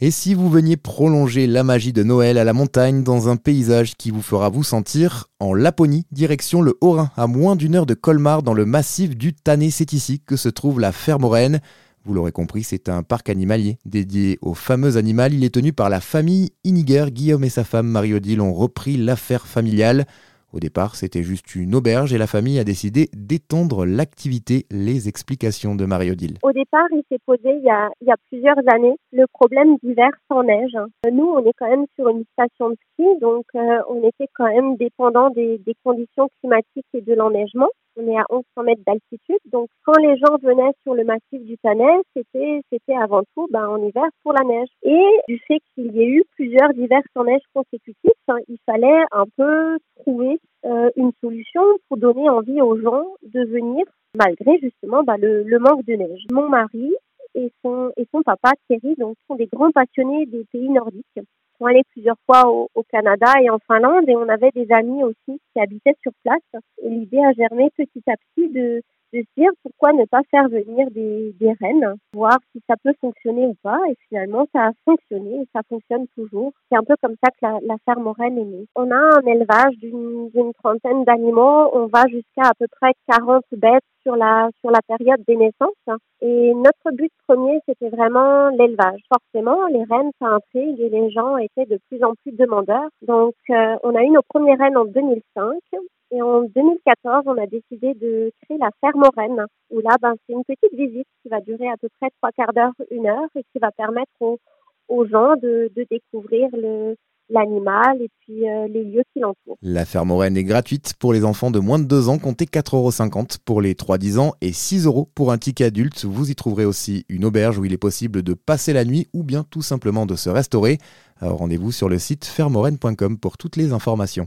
Et si vous veniez prolonger la magie de Noël à la montagne dans un paysage qui vous fera vous sentir en Laponie, direction le Haut-Rhin, à moins d'une heure de Colmar dans le massif du Tanné, c'est ici que se trouve la ferme Oren. Vous l'aurez compris, c'est un parc animalier dédié au fameux animal. Il est tenu par la famille Iniger. Guillaume et sa femme Marie-Odile ont repris l'affaire familiale. Au départ, c'était juste une auberge et la famille a décidé d'étendre l'activité. Les explications de Marie-Odile. Au départ, il s'est posé il y, a, plusieurs années le problème d'hiver sans neige. Nous, on est quand même sur une station de ski, donc euh, on était quand même dépendant des, conditions climatiques et de l'enneigement on est à 1100 mètres d'altitude. Donc, quand les gens venaient sur le massif du Tanet, c'était, c'était avant tout ben, en hiver pour la neige. Et du fait qu'il y ait eu plusieurs hivers sans neige consécutifs, hein, il fallait un peu trouver euh, une solution pour donner envie aux gens de venir, malgré justement ben, le, manque de neige. Mon mari et son, et son papa, Thierry, sont des grands passionnés des pays nordiques sont allés plusieurs fois au, au, Canada et en Finlande et on avait des amis aussi qui habitaient sur place. Et l'idée a germé petit à petit de, de se dire pourquoi ne pas faire venir des, des rennes, voir si ça peut fonctionner ou pas. Et finalement, ça a fonctionné et ça fonctionne toujours. C'est un peu comme ça que la, la ferme rennes est née. On a un élevage d'une trentaine d'animaux. On va jusqu'à à peu près 40 bêtes sur la, sur la période des naissances. Et notre but premier, c'était vraiment l'élevage. Forcément, les rennes, ça intrigue et les gens étaient de plus en plus demandeurs. Donc, euh, on a eu nos premières rennes en 2005. Et en 2014, on a décidé de créer la ferme Rennes, où là, ben, c'est une petite visite qui va durer à peu près trois quarts d'heure, une heure, et qui va permettre aux, gens de, découvrir l'animal et puis euh, les lieux qui l'entourent. La ferme Rennes est gratuite pour les enfants de moins de 2 ans, comptez 4,50 euros pour les 3-10 ans et 6 euros pour un ticket adulte. Vous y trouverez aussi une auberge où il est possible de passer la nuit ou bien tout simplement de se restaurer. Rendez-vous sur le site fermerennes.com pour toutes les informations.